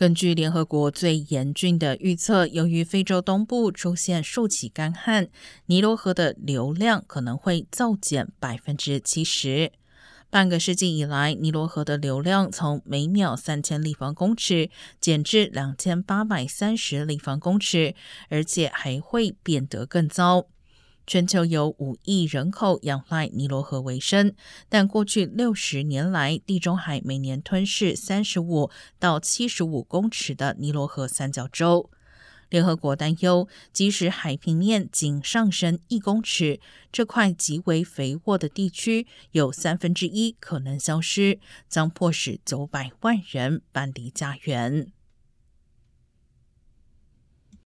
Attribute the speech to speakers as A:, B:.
A: 根据联合国最严峻的预测，由于非洲东部出现数起干旱，尼罗河的流量可能会骤减百分之七十。半个世纪以来，尼罗河的流量从每秒三千立方公尺减至两千八百三十立方公尺，而且还会变得更糟。全球有五亿人口仰赖尼罗河为生，但过去六十年来，地中海每年吞噬三十五到七十五公尺的尼罗河三角洲。联合国担忧，即使海平面仅上升一公尺，这块极为肥沃的地区有三分之一可能消失，将迫使九百万人搬离家园。